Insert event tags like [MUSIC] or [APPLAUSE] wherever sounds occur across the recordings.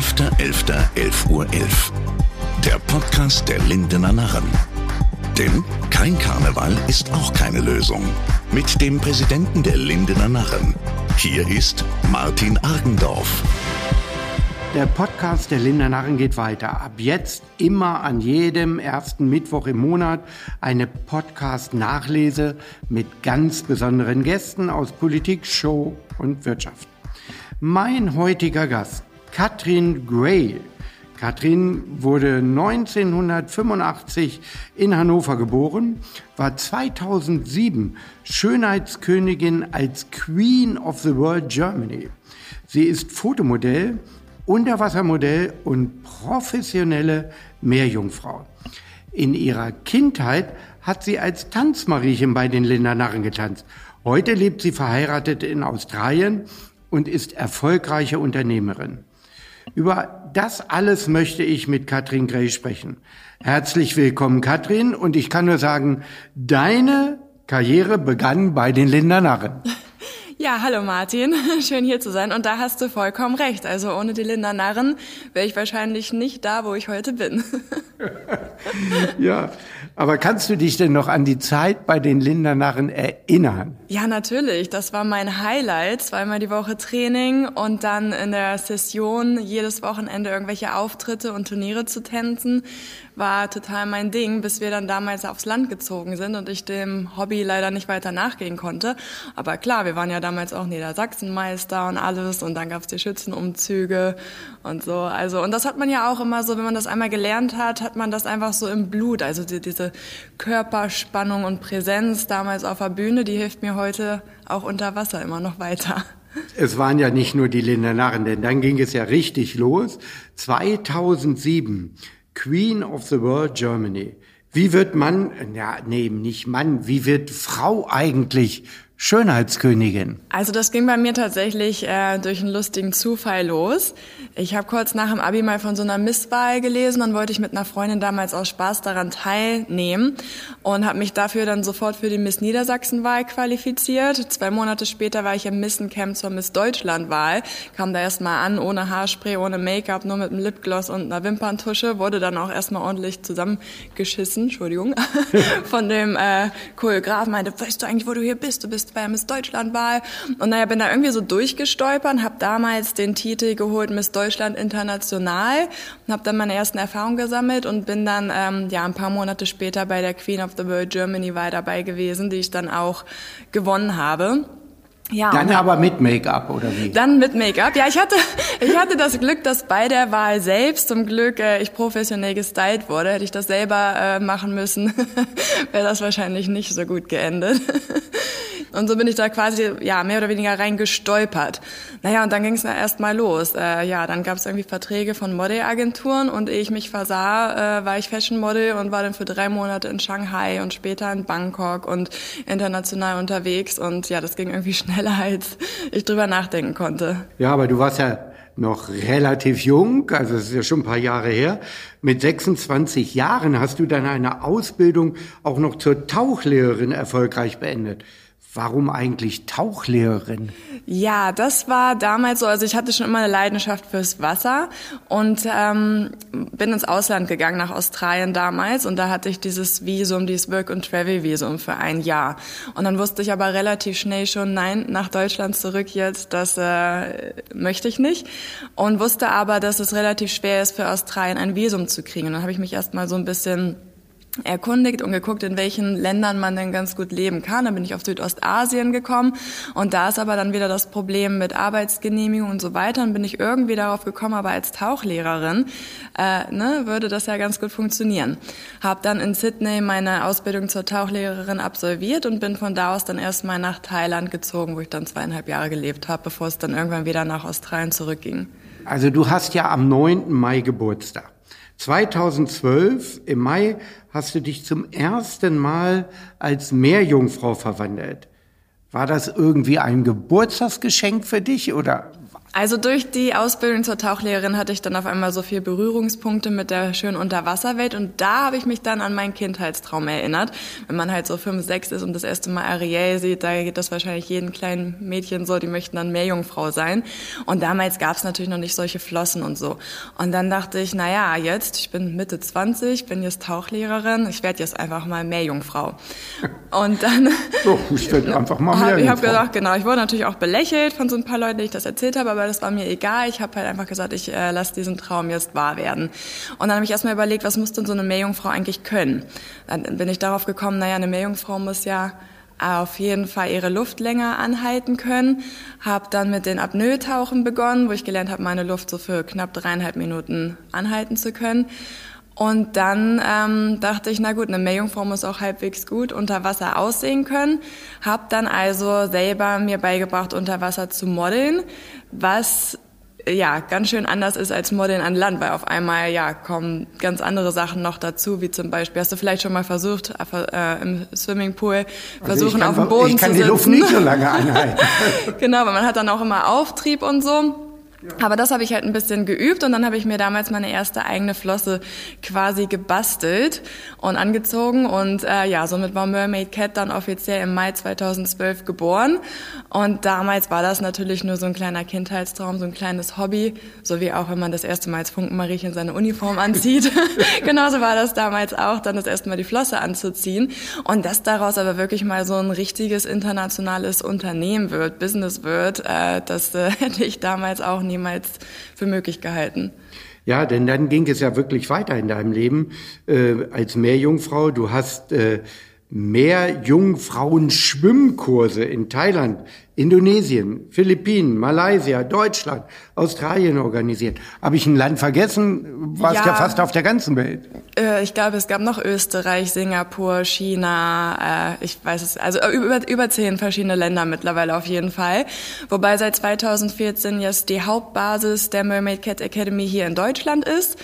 11.11.11 Uhr. 11. Der Podcast der Lindener Narren. Denn kein Karneval ist auch keine Lösung. Mit dem Präsidenten der Lindener Narren. Hier ist Martin Argendorf. Der Podcast der Linder Narren geht weiter. Ab jetzt immer an jedem ersten Mittwoch im Monat eine Podcast-Nachlese mit ganz besonderen Gästen aus Politik, Show und Wirtschaft. Mein heutiger Gast, Katrin Gray. Katrin wurde 1985 in Hannover geboren, war 2007 Schönheitskönigin als Queen of the World Germany. Sie ist Fotomodell, Unterwassermodell und professionelle Meerjungfrau. In ihrer Kindheit hat sie als Tanzmariechen bei den Lindernarren getanzt. Heute lebt sie verheiratet in Australien und ist erfolgreiche Unternehmerin. Über das alles möchte ich mit Katrin Gray sprechen. Herzlich willkommen, Katrin. Und ich kann nur sagen, deine Karriere begann bei den Lindernarren. [LAUGHS] Ja, hallo Martin, [LAUGHS] schön hier zu sein. Und da hast du vollkommen recht. Also ohne die Linda Narren wäre ich wahrscheinlich nicht da, wo ich heute bin. [LAUGHS] ja, aber kannst du dich denn noch an die Zeit bei den Lindernarren erinnern? Ja, natürlich. Das war mein Highlight. Zweimal die Woche Training und dann in der Session jedes Wochenende irgendwelche Auftritte und Turniere zu tänzen war total mein Ding, bis wir dann damals aufs Land gezogen sind und ich dem Hobby leider nicht weiter nachgehen konnte. Aber klar, wir waren ja damals auch Niedersachsenmeister und alles und dann gab's die Schützenumzüge und so. Also und das hat man ja auch immer so, wenn man das einmal gelernt hat, hat man das einfach so im Blut. Also die, diese Körperspannung und Präsenz damals auf der Bühne, die hilft mir heute auch unter Wasser immer noch weiter. Es waren ja nicht nur die Lindernarren, denn dann ging es ja richtig los. 2007 Queen of the World Germany. Wie wird man, ja, nee, nicht Mann, wie wird Frau eigentlich Schönheitskönigin? Also das ging bei mir tatsächlich äh, durch einen lustigen Zufall los. Ich habe kurz nach dem Abi mal von so einer Misswahl gelesen und wollte ich mit einer Freundin damals aus Spaß daran teilnehmen und habe mich dafür dann sofort für die Miss Niedersachsen-Wahl qualifiziert. Zwei Monate später war ich im Missen-Camp zur Miss Deutschland-Wahl, kam da erstmal an, ohne Haarspray, ohne Make-up, nur mit einem Lipgloss und einer Wimperntusche, wurde dann auch erstmal ordentlich zusammengeschissen, Entschuldigung, [LAUGHS] von dem äh, Choreograf, meinte, weißt du eigentlich, wo du hier bist? Du bist bei der Miss Deutschland-Wahl. Und naja, bin da irgendwie so durchgestolpert, habe damals den Titel geholt Miss Deutschland International und habe dann meine ersten Erfahrungen gesammelt und bin dann ähm, ja ein paar Monate später bei der Queen of the World Germany Wahl dabei gewesen, die ich dann auch gewonnen habe. Ja, dann aber mit Make-up oder wie? Dann mit Make-up. Ja, ich hatte, [LAUGHS] ich hatte das Glück, dass bei der Wahl selbst zum Glück äh, ich professionell gestylt wurde. Hätte ich das selber äh, machen müssen, [LAUGHS] wäre das wahrscheinlich nicht so gut geendet. [LAUGHS] Und so bin ich da quasi ja mehr oder weniger reingestolpert. Naja, und dann ging es erst mal los. Äh, ja, dann gab es irgendwie Verträge von Modelagenturen und ehe ich mich versah, äh, war ich Fashion Model und war dann für drei Monate in Shanghai und später in Bangkok und international unterwegs. Und ja, das ging irgendwie [LAUGHS] schneller, als ich drüber nachdenken konnte. Ja, aber du warst ja noch relativ jung, also es ist ja schon ein paar Jahre her. Mit 26 Jahren hast du dann eine Ausbildung auch noch zur Tauchlehrerin erfolgreich beendet. Warum eigentlich Tauchlehrerin? Ja, das war damals so. Also ich hatte schon immer eine Leidenschaft fürs Wasser und ähm, bin ins Ausland gegangen, nach Australien damals. Und da hatte ich dieses Visum, dieses Work- and Travel-Visum für ein Jahr. Und dann wusste ich aber relativ schnell schon, nein, nach Deutschland zurück jetzt, das äh, möchte ich nicht. Und wusste aber, dass es relativ schwer ist, für Australien ein Visum zu kriegen. Und dann habe ich mich erstmal so ein bisschen erkundigt und geguckt, in welchen Ländern man denn ganz gut leben kann. Dann bin ich auf Südostasien gekommen und da ist aber dann wieder das Problem mit Arbeitsgenehmigung und so weiter. Dann bin ich irgendwie darauf gekommen, aber als Tauchlehrerin äh, ne, würde das ja ganz gut funktionieren. Habe dann in Sydney meine Ausbildung zur Tauchlehrerin absolviert und bin von da aus dann erstmal nach Thailand gezogen, wo ich dann zweieinhalb Jahre gelebt habe, bevor es dann irgendwann wieder nach Australien zurückging. Also du hast ja am 9. Mai Geburtstag. 2012 im Mai hast du dich zum ersten Mal als Meerjungfrau verwandelt. War das irgendwie ein Geburtstagsgeschenk für dich oder Also durch die Ausbildung zur Tauchlehrerin hatte ich dann auf einmal so viele Berührungspunkte mit der schönen Unterwasserwelt und da habe ich mich dann an meinen Kindheitstraum erinnert. Wenn man halt so fünf, sechs ist und das erste Mal Ariel sieht, da geht das wahrscheinlich jedem kleinen Mädchen so, die möchten dann Meerjungfrau sein. Und damals gab es natürlich noch nicht solche Flossen und so. Und dann dachte ich, na ja, jetzt, ich bin Mitte 20, bin jetzt Tauchlehrerin, ich werde jetzt einfach mal Meerjungfrau. Und dann... So, ich werde [LAUGHS] einfach mal Meerjungfrau. Ich habe gesagt, genau, ich wurde natürlich auch belächelt von so ein paar Leuten, die ich das erzählt habe, aber das war mir egal. Ich habe halt einfach gesagt, ich äh, lasse diesen Traum jetzt wahr werden. Und dann habe ich erstmal überlegt, was muss denn so eine Meerjungfrau eigentlich können? Dann bin ich darauf gekommen, naja, eine Meerjungfrau muss ja auf jeden Fall ihre Luft länger anhalten können. Habe dann mit den Apnoe-Tauchen begonnen, wo ich gelernt habe, meine Luft so für knapp dreieinhalb Minuten anhalten zu können. Und dann ähm, dachte ich, na gut, eine Meerjungfrau muss auch halbwegs gut unter Wasser aussehen können. Hab dann also selber mir beigebracht, unter Wasser zu modeln, was ja ganz schön anders ist als Modeln an Land, weil auf einmal ja kommen ganz andere Sachen noch dazu, wie zum Beispiel hast du vielleicht schon mal versucht äh, im Swimmingpool versuchen also auf dem Boden zu sitzen. Ich kann die Luft nicht so [LAUGHS] lange anhalten. genau, weil man hat dann auch immer Auftrieb und so. Aber das habe ich halt ein bisschen geübt und dann habe ich mir damals meine erste eigene Flosse quasi gebastelt und angezogen und äh, ja, somit war Mermaid Cat dann offiziell im Mai 2012 geboren. Und damals war das natürlich nur so ein kleiner Kindheitstraum, so ein kleines Hobby, so wie auch wenn man das erste Mal als Funkenmariechen seine Uniform anzieht. [LAUGHS] Genauso war das damals auch, dann das erste Mal die Flosse anzuziehen. Und dass daraus aber wirklich mal so ein richtiges internationales Unternehmen wird, Business wird, äh, das äh, [LAUGHS] hätte ich damals auch niemals für möglich gehalten. Ja, denn dann ging es ja wirklich weiter in deinem Leben äh, als Meerjungfrau. Du hast äh, Meerjungfrauen-Schwimmkurse in Thailand, Indonesien, Philippinen, Malaysia, Deutschland, Australien organisiert. Habe ich ein Land vergessen? Warst ja, ja fast auf der ganzen Welt. Äh, ich glaube, es gab noch Österreich, Singapur, China, äh, ich weiß es, also über, über zehn verschiedene Länder mittlerweile auf jeden Fall. Wobei seit 2014 jetzt die Hauptbasis der Mermaid Cat Academy hier in Deutschland ist.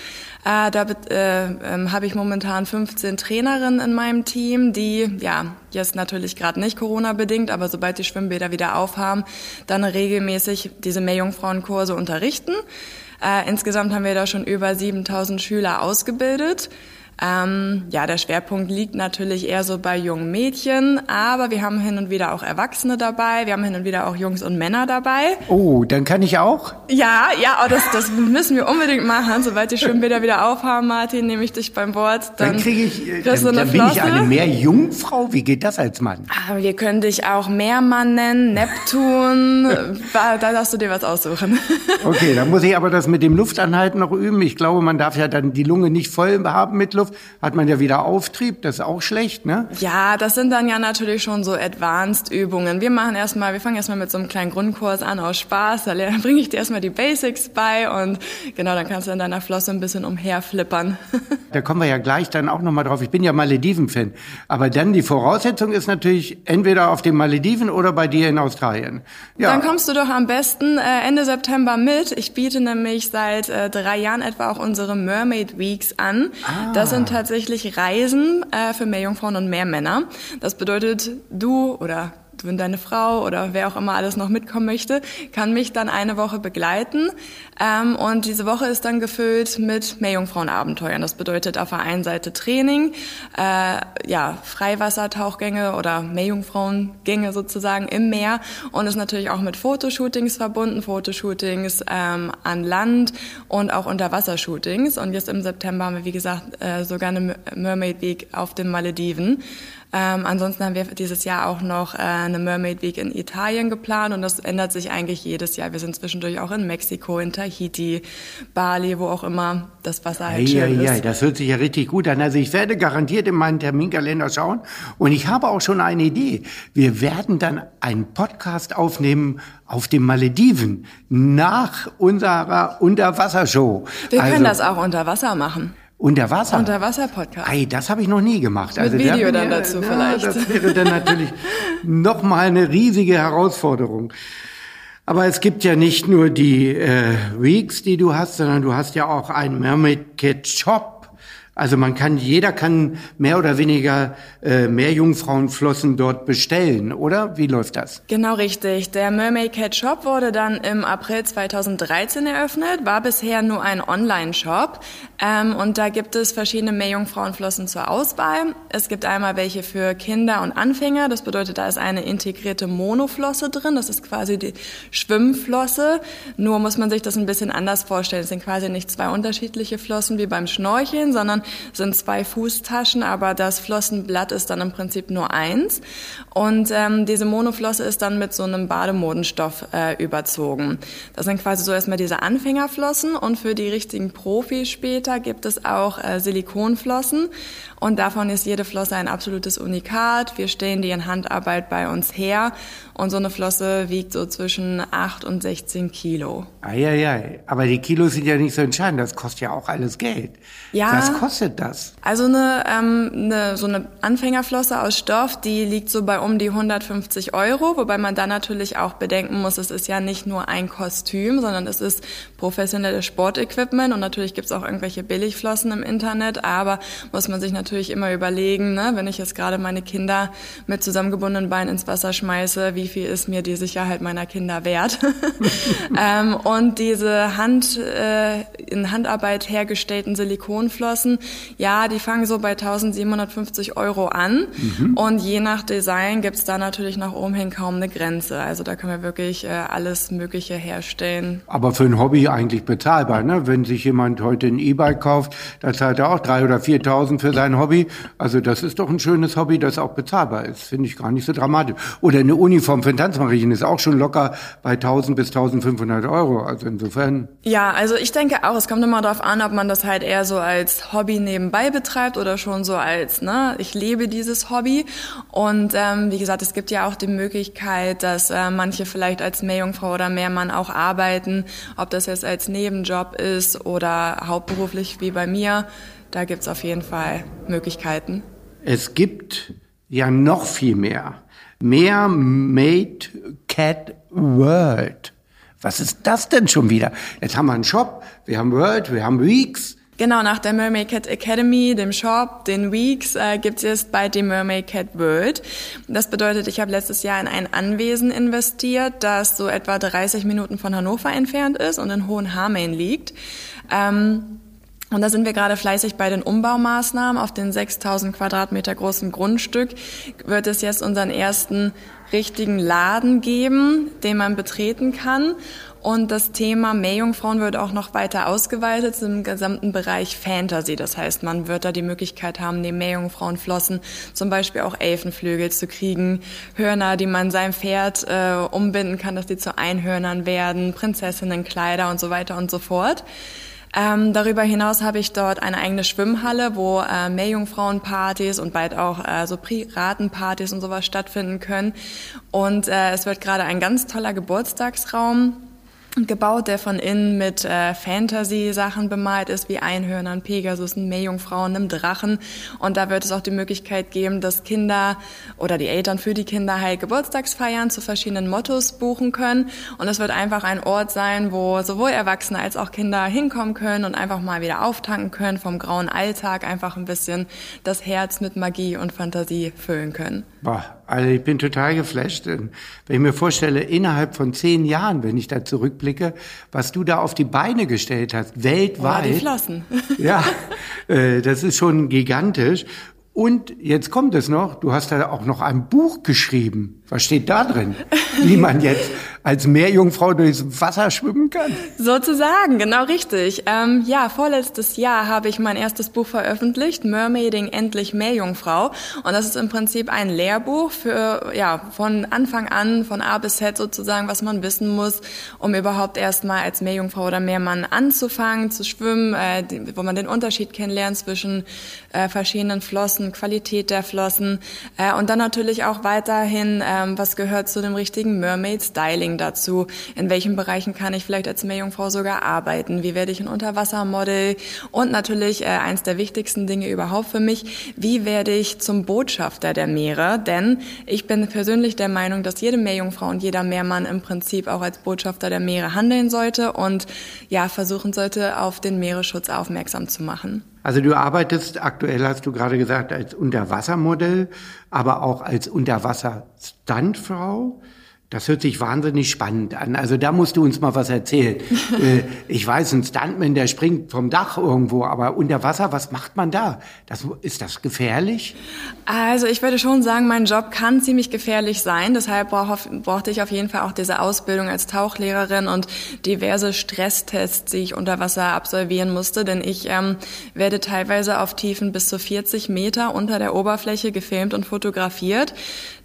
Äh, da äh, äh, habe ich momentan 15 Trainerinnen in meinem Team, die, ja, jetzt natürlich gerade nicht Corona-bedingt, aber sobald die Schwimmbäder wieder aufhaben, dann regelmäßig diese Meerjungfrauenkurse unterrichten. Äh, insgesamt haben wir da schon über 7000 Schüler ausgebildet. Ähm, ja, der Schwerpunkt liegt natürlich eher so bei jungen Mädchen, aber wir haben hin und wieder auch Erwachsene dabei, wir haben hin und wieder auch Jungs und Männer dabei. Oh, dann kann ich auch? Ja, ja, oh, das, das müssen wir unbedingt machen. Sobald die Schwimmbäder wieder aufhaben, Martin, nehme ich dich beim Wort. Dann, dann kriege ich, äh, dann, dann bin ich eine Meerjungfrau. Wie geht das als Mann? Ah, wir können dich auch Meermann nennen, Neptun. [LAUGHS] da darfst du dir was aussuchen. okay, dann muss ich aber das mit dem Luftanhalten noch üben. Ich glaube, man darf ja dann die Lunge nicht voll haben mit Luft. Luft, hat man ja wieder Auftrieb, das ist auch schlecht, ne? Ja, das sind dann ja natürlich schon so Advanced-Übungen. Wir machen erstmal, wir fangen erstmal mit so einem kleinen Grundkurs an aus Spaß, da [LAUGHS] bringe ich dir erstmal die Basics bei und genau, dann kannst du in deiner Flosse ein bisschen umherflippern. [LAUGHS] Da kommen wir ja gleich dann auch nochmal drauf. Ich bin ja Malediven-Fan. Aber dann die Voraussetzung ist natürlich entweder auf den Malediven oder bei dir in Australien. Ja. Dann kommst du doch am besten äh, Ende September mit. Ich biete nämlich seit äh, drei Jahren etwa auch unsere Mermaid Weeks an. Ah. Das sind tatsächlich Reisen äh, für Meerjungfrauen und Meermänner. Das bedeutet, du oder wenn deine Frau oder wer auch immer alles noch mitkommen möchte, kann mich dann eine Woche begleiten. Ähm, und diese Woche ist dann gefüllt mit Meerjungfrauenabenteuern. Das bedeutet auf der einen Seite Training, äh, ja, Freiwassertauchgänge oder Meerjungfrauengänge sozusagen im Meer und ist natürlich auch mit Fotoshootings verbunden, Fotoshootings ähm, an Land und auch Unterwassershootings. Und jetzt im September haben wir, wie gesagt, äh, sogar eine Mermaid Week auf den Malediven. Ähm, ansonsten haben wir dieses Jahr auch noch äh, eine Mermaid Week in Italien geplant und das ändert sich eigentlich jedes Jahr. Wir sind zwischendurch auch in Mexiko, in Tahiti, Bali, wo auch immer das Wasser halt ja, schön ja, ist. Ja, das hört sich ja richtig gut an. Also ich werde garantiert in meinen Terminkalender schauen und ich habe auch schon eine Idee. Wir werden dann einen Podcast aufnehmen auf den Malediven nach unserer Unterwassershow. Wir also, können das auch unter Wasser machen. Unter Wasser? Unter Wasser Podcast. Ei, das habe ich noch nie gemacht. Mit also Video dann ja, dazu na, vielleicht. Das wäre dann natürlich [LAUGHS] noch mal eine riesige Herausforderung. Aber es gibt ja nicht nur die äh, Weeks, die du hast, sondern du hast ja auch einen Mermaid Kit Shop. Also man kann, jeder kann mehr oder weniger äh, mehr Jungfrauenflossen dort bestellen, oder? Wie läuft das? Genau richtig. Der Mermaid Cat Shop wurde dann im April 2013 eröffnet, war bisher nur ein Online-Shop ähm, und da gibt es verschiedene Meerjungfrauenflossen zur Auswahl. Es gibt einmal welche für Kinder und Anfänger, das bedeutet, da ist eine integrierte Monoflosse drin, das ist quasi die Schwimmflosse, nur muss man sich das ein bisschen anders vorstellen. Es sind quasi nicht zwei unterschiedliche Flossen wie beim Schnorcheln, sondern sind zwei Fußtaschen, aber das Flossenblatt ist dann im Prinzip nur eins. Und ähm, diese Monoflosse ist dann mit so einem Bademodenstoff äh, überzogen. Das sind quasi so erstmal diese Anfängerflossen und für die richtigen Profis später gibt es auch äh, Silikonflossen und davon ist jede Flosse ein absolutes Unikat. Wir stellen die in Handarbeit bei uns her und so eine Flosse wiegt so zwischen 8 und 16 Kilo. Eieiei, aber die Kilos sind ja nicht so entscheidend, das kostet ja auch alles Geld. Ja. Was kostet das? Also eine, ähm, eine, so eine Anfängerflosse aus Stoff, die liegt so bei um die 150 Euro, wobei man da natürlich auch bedenken muss, es ist ja nicht nur ein Kostüm, sondern es ist professionelles Sportequipment und natürlich gibt es auch irgendwelche Billigflossen im Internet, aber muss man sich natürlich immer überlegen, ne, wenn ich jetzt gerade meine Kinder mit zusammengebundenen Beinen ins Wasser schmeiße, wie viel ist mir die Sicherheit meiner Kinder wert? [LAUGHS] ähm, und diese Hand, äh, in Handarbeit hergestellten Silikonflossen, ja, die fangen so bei 1750 Euro an mhm. und je nach Design gibt's da natürlich nach oben hin kaum eine Grenze. Also da können wir wirklich äh, alles Mögliche herstellen. Aber für ein Hobby eigentlich bezahlbar, ne? Wenn sich jemand heute ein E-Bike kauft, da zahlt er auch drei oder 4.000 für sein Hobby. Also das ist doch ein schönes Hobby, das auch bezahlbar ist. Finde ich gar nicht so dramatisch. Oder eine Uniform für ein Tanzmarien ist auch schon locker bei 1.000 bis 1.500 Euro. Also insofern. Ja, also ich denke auch, es kommt immer darauf an, ob man das halt eher so als Nebenbei betreibt oder schon so als, ne, ich lebe dieses Hobby. Und ähm, wie gesagt, es gibt ja auch die Möglichkeit, dass äh, manche vielleicht als Meerjungfrau oder Meermann auch arbeiten, ob das jetzt als Nebenjob ist oder hauptberuflich wie bei mir. Da gibt's auf jeden Fall Möglichkeiten. Es gibt ja noch viel mehr. Mehr Made Cat World. Was ist das denn schon wieder? Jetzt haben wir einen Shop, wir haben World, wir haben Weeks. Genau, nach der Mermaid Cat Academy, dem Shop, den Weeks, äh, gibt es jetzt bald die Mermaid Cat World. Das bedeutet, ich habe letztes Jahr in ein Anwesen investiert, das so etwa 30 Minuten von Hannover entfernt ist und in Hohenhameln liegt. Ähm, und da sind wir gerade fleißig bei den Umbaumaßnahmen. Auf den 6000 Quadratmeter großen Grundstück wird es jetzt unseren ersten richtigen Laden geben, den man betreten kann. Und das Thema Meerjungfrauen wird auch noch weiter ausgeweitet im gesamten Bereich Fantasy. Das heißt, man wird da die Möglichkeit haben, neben Meerjungfrauenflossen zum Beispiel auch Elfenflügel zu kriegen, Hörner, die man seinem Pferd äh, umbinden kann, dass die zu Einhörnern werden, Prinzessinnenkleider und so weiter und so fort. Ähm, darüber hinaus habe ich dort eine eigene Schwimmhalle, wo äh, Meerjungfrauenpartys und bald auch äh, so Piratenpartys und sowas stattfinden können. Und äh, es wird gerade ein ganz toller Geburtstagsraum gebaut, der von innen mit äh, Fantasy-Sachen bemalt ist, wie Einhörnern, Pegasusen, Meerjungfrauen, einem Drachen. Und da wird es auch die Möglichkeit geben, dass Kinder oder die Eltern für die Kinder halt Geburtstagsfeiern zu verschiedenen Mottos buchen können. Und es wird einfach ein Ort sein, wo sowohl Erwachsene als auch Kinder hinkommen können und einfach mal wieder auftanken können vom grauen Alltag, einfach ein bisschen das Herz mit Magie und Fantasie füllen können. Boah, also ich bin total geflasht. Wenn ich mir vorstelle, innerhalb von zehn Jahren, wenn ich da zurückblicke, was du da auf die Beine gestellt hast, weltweit. Oh, die Flossen. [LAUGHS] ja, äh, das ist schon gigantisch. Und jetzt kommt es noch, du hast da auch noch ein Buch geschrieben. Was steht da drin? Wie man jetzt als Meerjungfrau durchs Wasser schwimmen kann? Sozusagen, genau richtig. Ähm, ja, vorletztes Jahr habe ich mein erstes Buch veröffentlicht, Mermaiding endlich Meerjungfrau. Und das ist im Prinzip ein Lehrbuch für, ja, von Anfang an, von A bis Z sozusagen, was man wissen muss, um überhaupt erstmal als Meerjungfrau oder Meermann anzufangen, zu schwimmen, äh, wo man den Unterschied kennenlernt zwischen äh, verschiedenen Flossen, Qualität der Flossen äh, und dann natürlich auch weiterhin, ähm, was gehört zu dem richtigen Mermaid-Styling Training dazu? In welchen Bereichen kann ich vielleicht als Meerjungfrau sogar arbeiten? Wie werde ich ein Unterwassermodel? Und natürlich äh, eins der wichtigsten Dinge überhaupt für mich, wie werde ich zum Botschafter der Meere? Denn ich bin persönlich der Meinung, dass jede Meerjungfrau und jeder Meermann im Prinzip auch als Botschafter der Meere handeln sollte und ja, versuchen sollte, auf den Meeresschutz aufmerksam zu machen. Also du arbeitest aktuell, hast du gerade gesagt, als Unterwassermodell, aber auch als Unterwasser-Stuntfrau. Das hört sich wahnsinnig spannend an. Also da musst du uns mal was erzählen. [LAUGHS] Äh, ich weiß, ein Stuntman, der springt vom Dach irgendwo, aber unter Wasser, was macht man da? Das, ist das gefährlich? Also ich würde schon sagen, mein Job kann ziemlich gefährlich sein. Deshalb brauchte ich auf jeden Fall auch diese Ausbildung als Tauchlehrerin und diverse Stresstests, die ich unter Wasser absolvieren musste. Denn ich ähm, werde teilweise auf Tiefen bis zu 40 Meter unter der Oberfläche gefilmt und fotografiert.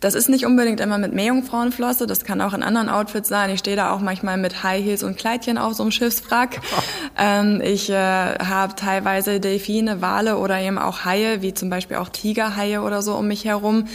Das ist nicht unbedingt immer mit Meerjungfrauenflosse, das kann auch in anderen Outfits sein. Ich stehe da auch manchmal mit High Heels und Kleidchen auf so einem Schiffswrack. [LAUGHS] ähm, ich äh, habe teilweise Delfine, Wale oder eben auch Haie, wie zum Beispiel auch Tigerhaie oder so um mich herum.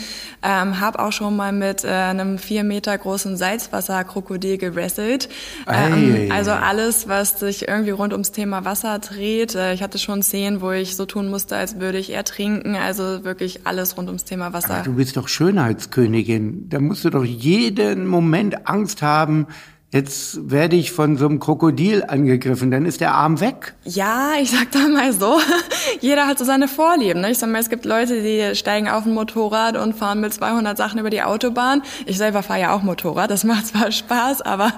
Ähm, habe auch schon mal mit äh, einem vier Meter großen Salzwasserkrokodil gewrestelt. Ähm, also alles, was sich irgendwie rund ums Thema Wasser dreht. Äh, ich hatte schon Szenen, wo ich so tun musste, als würde ich ertrinken. Also wirklich alles rund ums Thema Wasser. Aber du bist doch Schönheits Königin. Da musst du doch jeden Moment Angst haben, jetzt werde ich von so einem Krokodil angegriffen, dann ist der Arm weg. Ja, ich sag da mal so, [LAUGHS] jeder hat so seine Vorlieben. Ne? Ich sag mal, es gibt Leute, die steigen auf ein Motorrad und fahren mit 200 Sachen über die Autobahn. Ich selber fahre ja auch Motorrad, das macht zwar Spaß, aber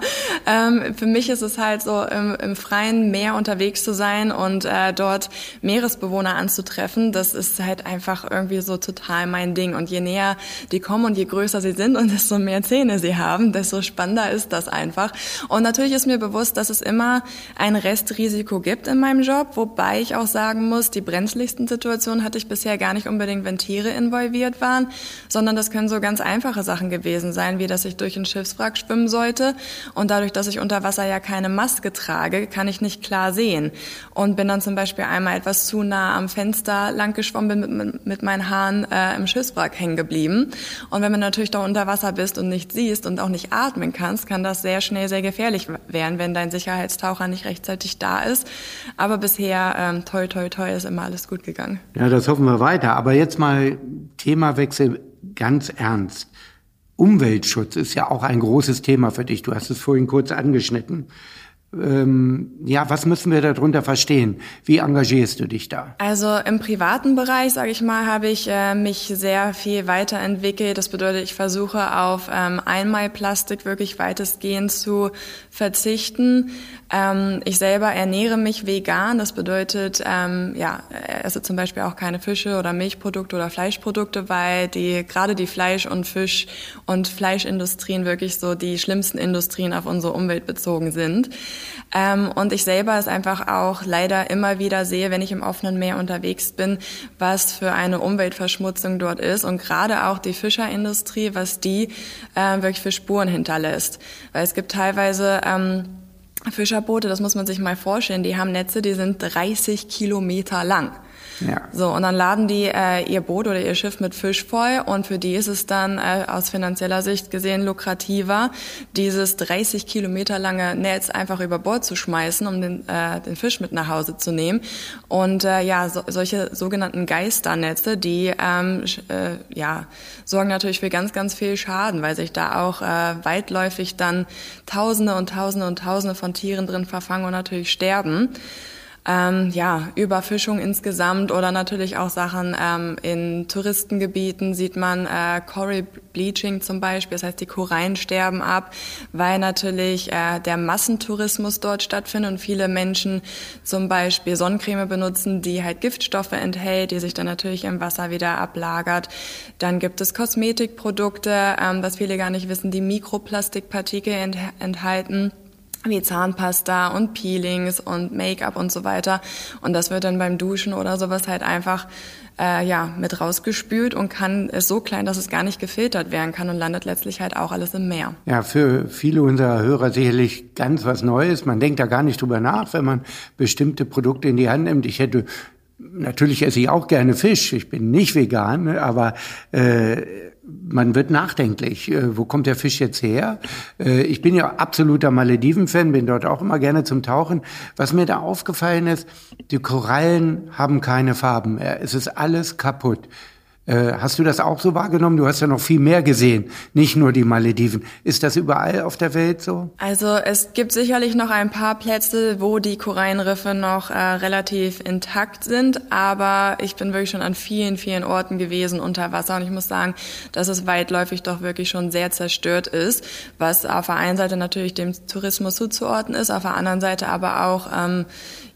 ähm, für mich ist es halt so, im, im freien Meer unterwegs zu sein und äh, dort Meeresbewohner anzutreffen, das ist halt einfach irgendwie so total mein Ding. Und je näher die kommen und je größer sie sind und desto mehr Zähne sie haben, desto spannender ist das einfach einfach. Und natürlich ist mir bewusst, dass es immer ein Restrisiko gibt in meinem Job, wobei ich auch sagen muss, die brenzligsten Situationen hatte ich bisher gar nicht unbedingt, wenn Tiere involviert waren, sondern das können so ganz einfache Sachen gewesen sein, wie dass ich durch ein Schiffswrack schwimmen sollte und dadurch, dass ich unter Wasser ja keine Maske trage, kann ich nicht klar sehen und bin dann zum Beispiel einmal etwas zu nah am Fenster lang geschwommen, bin mit, mit meinen Haaren äh, im Schiffswrack hängen geblieben. Und wenn man natürlich da unter Wasser bist und nicht siehst und auch nicht atmen kannst, kann das sehr schnell sehr gefährlich werden, wenn dein Sicherheitstaucher nicht rechtzeitig da ist. Aber bisher, ähm, toi, toi, toi, ist immer alles gut gegangen. Ja, das hoffen wir weiter. Aber jetzt mal Themawechsel ganz ernst. Umweltschutz ist ja auch ein großes Thema für dich. Du hast es vorhin kurz angeschnitten ähm, ja, was müssen wir darunter verstehen? Wie engagierst du dich da? Also im privaten Bereich, sage ich mal, habe ich äh, mich sehr viel weiterentwickelt. Das bedeutet, ich versuche auf ähm, Einmalplastik wirklich weitestgehend zu verzichten. Ähm, ich selber ernähre mich vegan. Das bedeutet, ähm, ja, esse zum Beispiel auch keine Fische oder Milchprodukte oder Fleischprodukte, weil die gerade die Fleisch- und Fisch- und Fleischindustrien wirklich so die schlimmsten Industrien auf unsere Umwelt bezogen sind. Ähm, und ich selber es einfach auch leider immer wieder sehe, wenn ich im offenen Meer unterwegs bin, was für eine Umweltverschmutzung dort ist und gerade auch die Fischerindustrie, was die äh, wirklich für Spuren hinterlässt. Weil es gibt teilweise ähm, Fischerboote, das muss man sich mal vorstellen, die haben Netze, die sind 30 Kilometer lang. Ja. So, und dann laden die äh, ihr Boot oder ihr Schiff mit Fisch voll und für die ist es dann äh, aus finanzieller Sicht gesehen lukrativer, dieses 30 Kilometer lange Netz einfach über Bord zu schmeißen, um den, äh, den Fisch mit nach Hause zu nehmen. Und äh, ja, so, solche sogenannten Geisternetze, die ähm, äh, ja, sorgen natürlich für ganz, ganz viel Schaden, weil sich da auch äh, weitläufig dann Tausende und Tausende und Tausende von Tieren drin verfangen und natürlich sterben ähm, ja, Überfischung insgesamt oder natürlich auch Sachen ähm, in Touristengebieten sieht man äh, Coral Bleaching zum Beispiel, das heißt die Korallen sterben ab, weil natürlich äh, der Massentourismus dort stattfindet und viele Menschen zum Beispiel Sonnencreme benutzen, die halt Giftstoffe enthält, die sich dann natürlich im Wasser wieder ablagert. Dann gibt es Kosmetikprodukte, ähm, was viele gar nicht wissen, die Mikroplastikpartikel ent enthalten wie Zahnpasta und Peelings und Make-up und so weiter. Und das wird dann beim Duschen oder sowas halt einfach äh, ja mit rausgespült und kann ist so klein, dass es gar nicht gefiltert werden kann und landet letztlich halt auch alles im Meer. Ja, für viele unserer Hörer sicherlich ganz was Neues. Man denkt da gar nicht drüber nach, wenn man bestimmte Produkte in die Hand nimmt. Ich hätte Natürlich esse ich auch gerne Fisch. Ich bin nicht vegan, aber äh, man wird nachdenklich. Äh, wo kommt der Fisch jetzt her? Äh, ich bin ja absoluter Malediven-Fan, bin dort auch immer gerne zum Tauchen. Was mir da aufgefallen ist, die Korallen haben keine Farben mehr. Es ist alles kaputt. Äh, hast du das auch so wahrgenommen? Du hast ja noch viel mehr gesehen, nicht nur die Malediven. Ist das überall auf der Welt so? Also es gibt sicherlich noch ein paar Plätze, wo die Korallenriffe noch äh, relativ intakt sind, aber ich bin wirklich schon an vielen, vielen Orten gewesen unter Wasser und ich muss sagen, dass es weitläufig doch wirklich schon sehr zerstört ist, was auf der einen Seite natürlich dem Tourismus zuzuordnen ist, auf der anderen Seite aber auch ähm,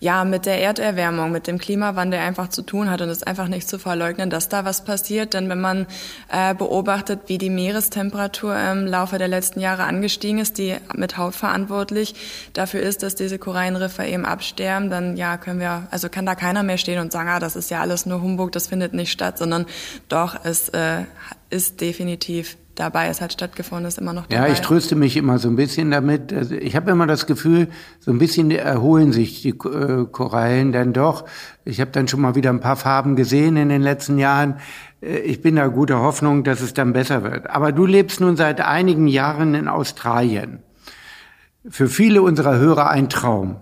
ja mit der Erderwärmung, mit dem Klimawandel einfach zu tun hat und es einfach nicht zu verleugnen, dass da was passiert. Denn wenn man äh, beobachtet, wie die Meerestemperatur im Laufe der letzten Jahre angestiegen ist, die mit hauptverantwortlich dafür ist, dass diese Korallenriffe eben absterben, dann ja können wir, also kann da keiner mehr stehen und sagen, ah, das ist ja alles nur Humbug, das findet nicht statt, sondern doch, es äh, ist definitiv dabei. Es hat stattgefunden, ist immer noch dabei. Ja, ich tröste mich immer so ein bisschen damit. Also ich habe immer das Gefühl, so ein bisschen erholen sich die äh, Korallen dann doch. Ich habe dann schon mal wieder ein paar Farben gesehen in den letzten Jahren. Äh, ich bin da guter Hoffnung, dass es dann besser wird. Aber du lebst nun seit einigen Jahren in Australien. Für viele unserer Hörer ein Traum.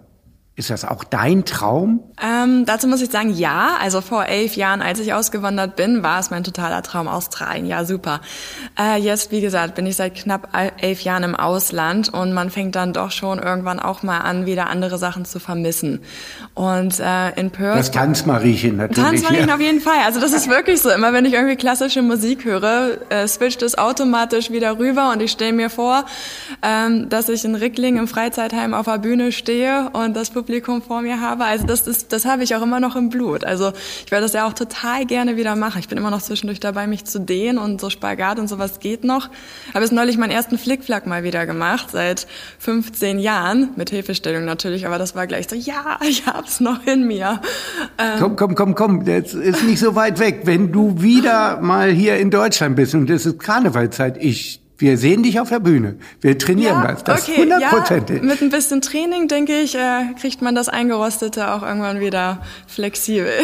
Ist das auch dein Traum? Ähm, dazu muss ich sagen, ja. Also vor elf Jahren, als ich ausgewandert bin, war es mein totaler Traum Australien. Ja, super. Äh, jetzt, wie gesagt, bin ich seit knapp elf Jahren im Ausland und man fängt dann doch schon irgendwann auch mal an, wieder andere Sachen zu vermissen. Und äh, in Perth... Das Tanzmariechen natürlich. Tanzmariechen ja. auf jeden Fall. Also das ist wirklich so. Immer wenn ich irgendwie klassische Musik höre, äh, switcht es automatisch wieder rüber und ich stelle mir vor, ähm, dass ich in Rickling im Freizeitheim auf der Bühne stehe und das Publikum vor mir habe. Also das ist, das habe ich auch immer noch im Blut. Also ich werde das ja auch total gerne wieder machen. Ich bin immer noch zwischendurch dabei, mich zu dehnen und so Spagat und sowas geht noch. Habe jetzt neulich meinen ersten Flickflack mal wieder gemacht, seit 15 Jahren, mit Hilfestellung natürlich, aber das war gleich so, ja, ich hab's noch in mir. Ähm, komm, komm, komm, komm, das ist nicht so weit weg. Wenn du wieder mal hier in Deutschland bist und es ist Karnevalzeit, ich wir sehen dich auf der Bühne. Wir trainieren ja, das. Das okay, hundertprozentig. Ja, mit ein bisschen Training, denke ich, äh, kriegt man das Eingerostete auch irgendwann wieder flexibel. [LAUGHS]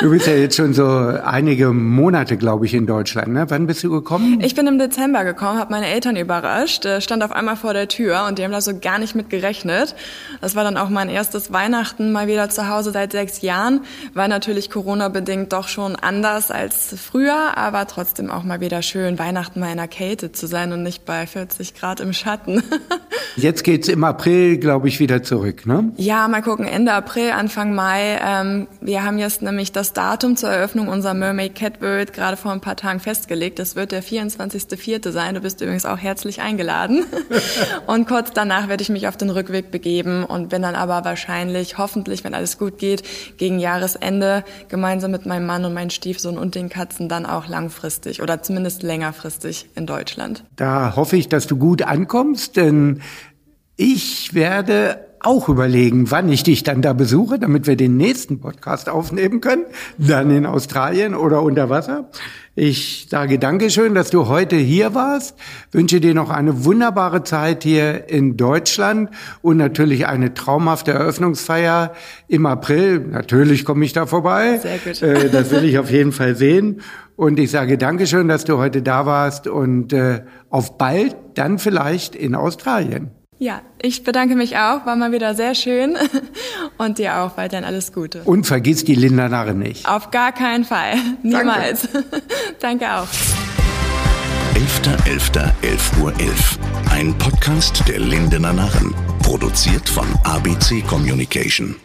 Du bist ja jetzt schon so einige Monate, glaube ich, in Deutschland. Ne? Wann bist du gekommen? Ich bin im Dezember gekommen, habe meine Eltern überrascht, äh, stand auf einmal vor der Tür und die haben da so gar nicht mit gerechnet. Das war dann auch mein erstes Weihnachten mal wieder zu Hause seit sechs Jahren. War natürlich Corona-bedingt doch schon anders als früher, aber trotzdem auch mal wieder schön, Weihnachten mal in der Kälte zu sein und nicht bei 40 Grad im Schatten. [LAUGHS] Jetzt geht's im April, glaube ich, wieder zurück, ne? Ja, mal gucken, Ende April, Anfang Mai. Ähm, wir haben jetzt nämlich das Datum zur Eröffnung unserer Mermaid Cat World gerade vor ein paar Tagen festgelegt. Das wird der 24.04. sein. Du bist übrigens auch herzlich eingeladen. [LAUGHS] und kurz danach werde ich mich auf den Rückweg begeben und bin dann aber wahrscheinlich, hoffentlich, wenn alles gut geht, gegen Jahresende gemeinsam mit meinem Mann und meinem Stiefsohn und den Katzen dann auch langfristig oder zumindest längerfristig in Deutschland. Da hoffe ich, dass du gut ankommst, denn ich werde auch überlegen, wann ich dich dann da besuche, damit wir den nächsten Podcast aufnehmen können, dann in Australien oder unter Wasser. Ich sage Dankeschön, dass du heute hier warst, wünsche dir noch eine wunderbare Zeit hier in Deutschland und natürlich eine traumhafte Eröffnungsfeier im April. Natürlich komme ich da vorbei. Sehr gut. Äh, das will ich auf jeden Fall sehen. Und ich sage Dankeschön, dass du heute da warst und äh, auf bald dann vielleicht in Australien. Ja, ich bedanke mich auch, war mal wieder sehr schön [LAUGHS] und dir auch weiterhin alles Gute. Und vergiss die Linda Narre nicht. Auf gar keinen Fall, niemals. Danke, [LAUGHS] Danke auch. 11.11. 11 Uhr 11. Ein Podcast der Lindener Narren, produziert von ABC Communication.